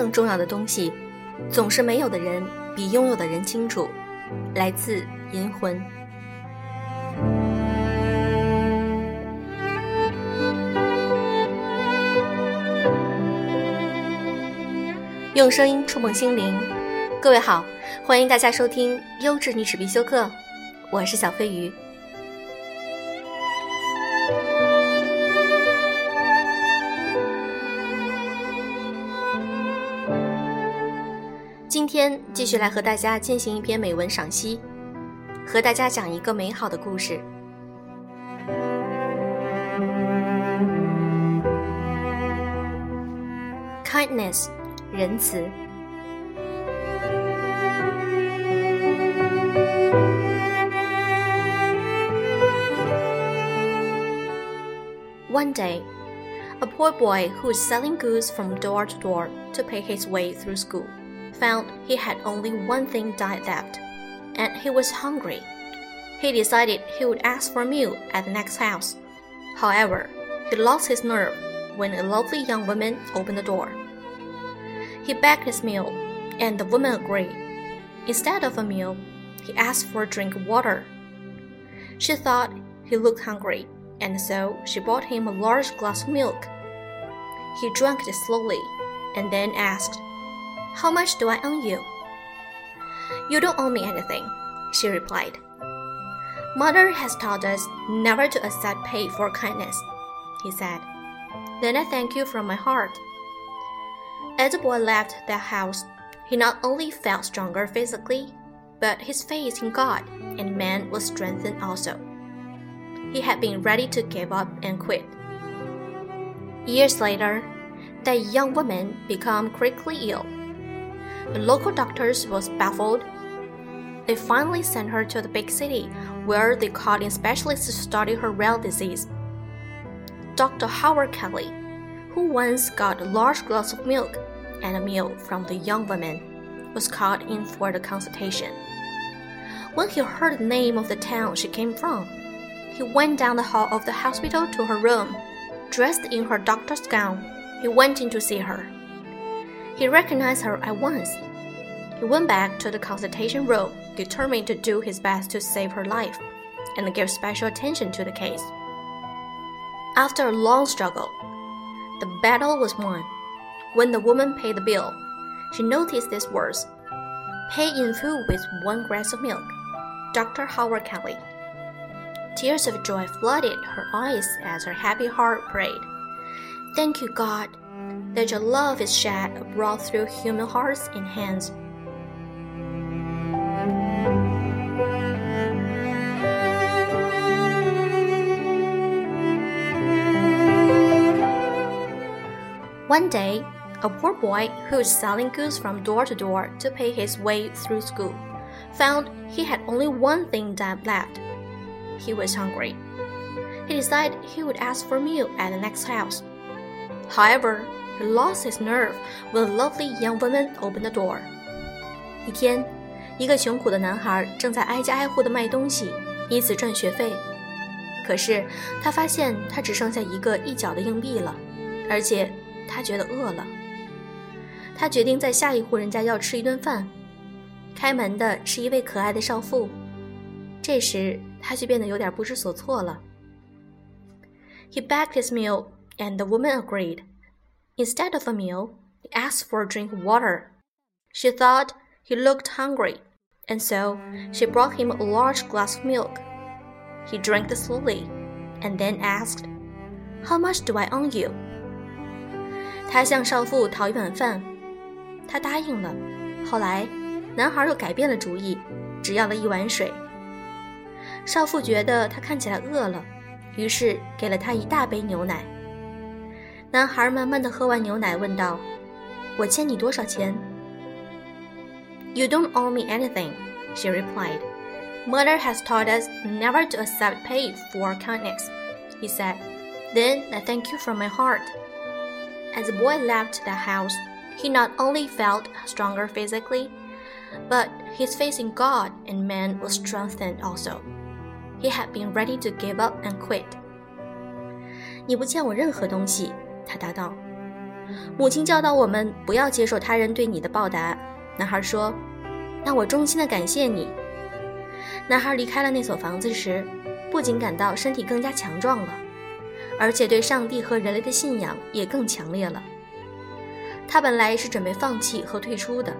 正重要的东西，总是没有的人比拥有的人清楚。来自银魂。用声音触碰心灵，各位好，欢迎大家收听优质女史必修课，我是小飞鱼。天继续来和大家进行一篇美文赏析，和大家讲一个美好的故事。Kindness，仁慈。One day, a poor boy who was selling goods from door to door to pay his way through school found he had only one thing left, and he was hungry. He decided he would ask for a meal at the next house. However, he lost his nerve when a lovely young woman opened the door. He begged his meal, and the woman agreed. Instead of a meal, he asked for a drink of water. She thought he looked hungry, and so she brought him a large glass of milk. He drank it slowly, and then asked, How much do I owe you? You don't owe me anything, she replied. Mother has taught us never to accept pay for kindness, he said. Then I thank you from my heart. As the boy left that house, he not only felt stronger physically, but his faith in God and man was strengthened also. He had been ready to give up and quit. Years later, that young woman became critically ill. The local doctors was baffled. They finally sent her to the big city, where they called in specialists to study her rare disease. Dr. Howard Kelly, who once got a large glass of milk and a meal from the young woman, was called in for the consultation. When he heard the name of the town she came from, he went down the hall of the hospital to her room. Dressed in her doctor's gown, he went in to see her. He recognized her at once. He went back to the consultation room, determined to do his best to save her life and give special attention to the case. After a long struggle, the battle was won. When the woman paid the bill, she noticed these words Pay in full with one glass of milk. Dr. Howard Kelly. Tears of joy flooded her eyes as her happy heart prayed. Thank you, God, that your love is shed abroad through human hearts and hands. One day, a poor boy who was selling goods from door to door to pay his way through school found he had only one thing that left. He was hungry. He decided he would ask for a meal at the next house. However, lost his nerve when a lovely young woman opened the door. 一天，一个穷苦的男孩正在挨家挨户的卖东西，以此赚学费。可是他发现他只剩下一个一角的硬币了，而且他觉得饿了。他决定在下一户人家要吃一顿饭。开门的是一位可爱的少妇。这时他却变得有点不知所措了。He begged his meal, and the woman agreed. Instead of a meal, he asked for a drink of water. She thought he looked hungry, and so she brought him a large glass of milk. He drank it slowly, and then asked, How much do I owe you? 他向少妇讨一碗饭，她答应了。后来，男孩又改变了主意，只要了一碗水。少妇觉得他看起来饿了，于是给了他一大杯牛奶。 男孩慢慢的喝完牛奶，问道：“我欠你多少钱？”“You don't owe me anything,” she replied. “Mother has taught us never to accept pay for kindness,” he said. “Then I thank you from my heart.” As the boy left the house, he not only felt stronger physically, but his faith in God and man was strengthened also. He had been ready to give up and quit. 你不欠我任何东西， 他答道。母亲教导我们不要接受他人对你的报答。男孩说：“那我衷心的感谢你。”男孩离开了那所房子时，不仅感到身体更加强壮了，而且对上帝和人类的信仰也更强烈了。他本来是准备放弃和退出的。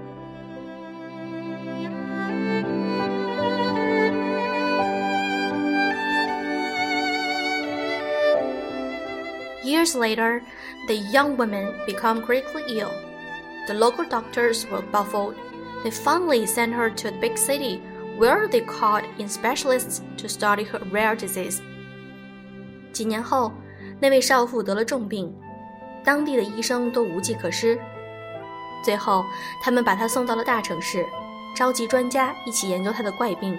Years later, the young women become critically ill. The local doctors were baffled. They finally sent her to the big city, where they called in specialists to study her rare disease. 几年后，那位少妇得了重病，当地的医生都无计可施。最后，他们把她送到了大城市，召集专家一起研究她的怪病。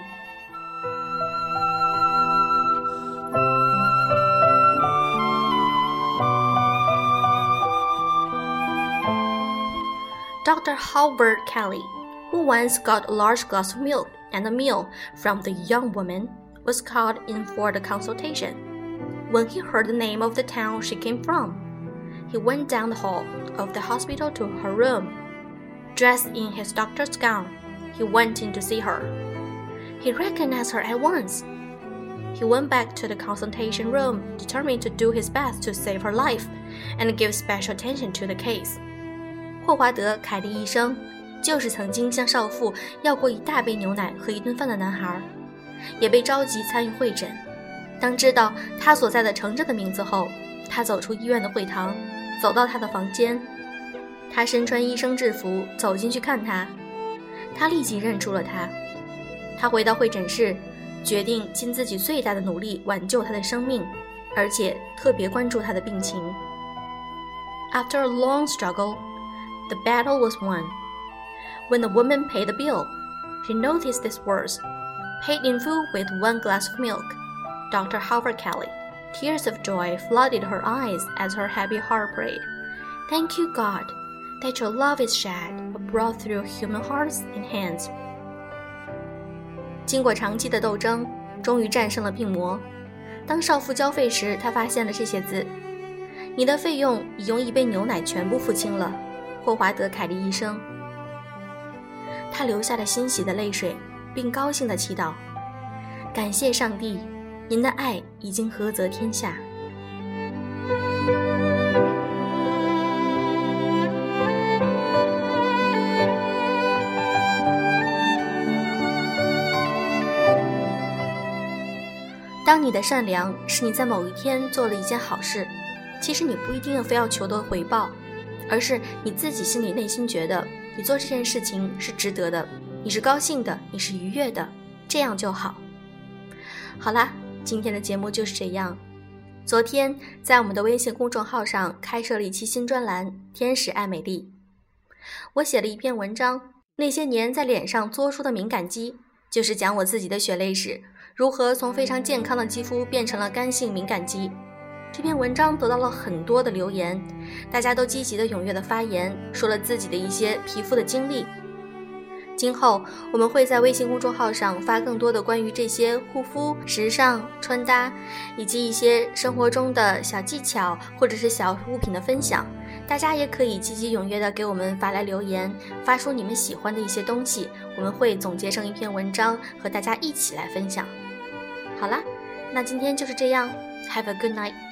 Dr. Howard Kelly, who once got a large glass of milk and a meal from the young woman, was called in for the consultation. When he heard the name of the town she came from, he went down the hall of the hospital to her room. Dressed in his doctor's gown, he went in to see her. He recognized her at once. He went back to the consultation room, determined to do his best to save her life and give special attention to the case. 霍华德·凯利医生就是曾经向少妇要过一大杯牛奶和一顿饭的男孩，也被召集参与会诊。当知道他所在的城镇的名字后，他走出医院的会堂，走到他的房间。他身穿医生制服走进去看他，他立即认出了他。他回到会诊室，决定尽自己最大的努力挽救他的生命，而且特别关注他的病情。After a long struggle. The battle was won. When the woman paid the bill, she noticed these words paid in full with one glass of milk. Dr. Howard Kelly. Tears of joy flooded her eyes as her happy heart prayed. Thank you, God, that your love is shed abroad through human hearts and hands. 经过长期的斗争，终于战胜了病魔。当少妇交费时，她发现了这些字：“你的费用已用一杯牛奶全部付清了。” 霍华德·凯利医生，他流下了欣喜的泪水，并高兴地祈祷：“感谢上帝，您的爱已经合泽天下。”当你的善良是你在某一天做了一件好事，其实你不一定非要求得回报。而是你自己心里内心觉得你做这件事情是值得的，你是高兴的，你是愉悦的，这样就好。好啦，今天的节目就是这样。昨天在我们的微信公众号上开设了一期新专栏《天使爱美丽》，我写了一篇文章，那些年在脸上作出的敏感肌，就是讲我自己的血泪史，如何从非常健康的肌肤变成了干性敏感肌。这篇文章得到了很多的留言，大家都积极的、踊跃的发言，说了自己的一些皮肤的经历。今后我们会在微信公众号上发更多的关于这些护肤、时尚、穿搭，以及一些生活中的小技巧或者是小物品的分享。大家也可以积极踊跃的给我们发来留言，发出你们喜欢的一些东西，我们会总结成一篇文章和大家一起来分享。好啦，那今天就是这样，Have a good night。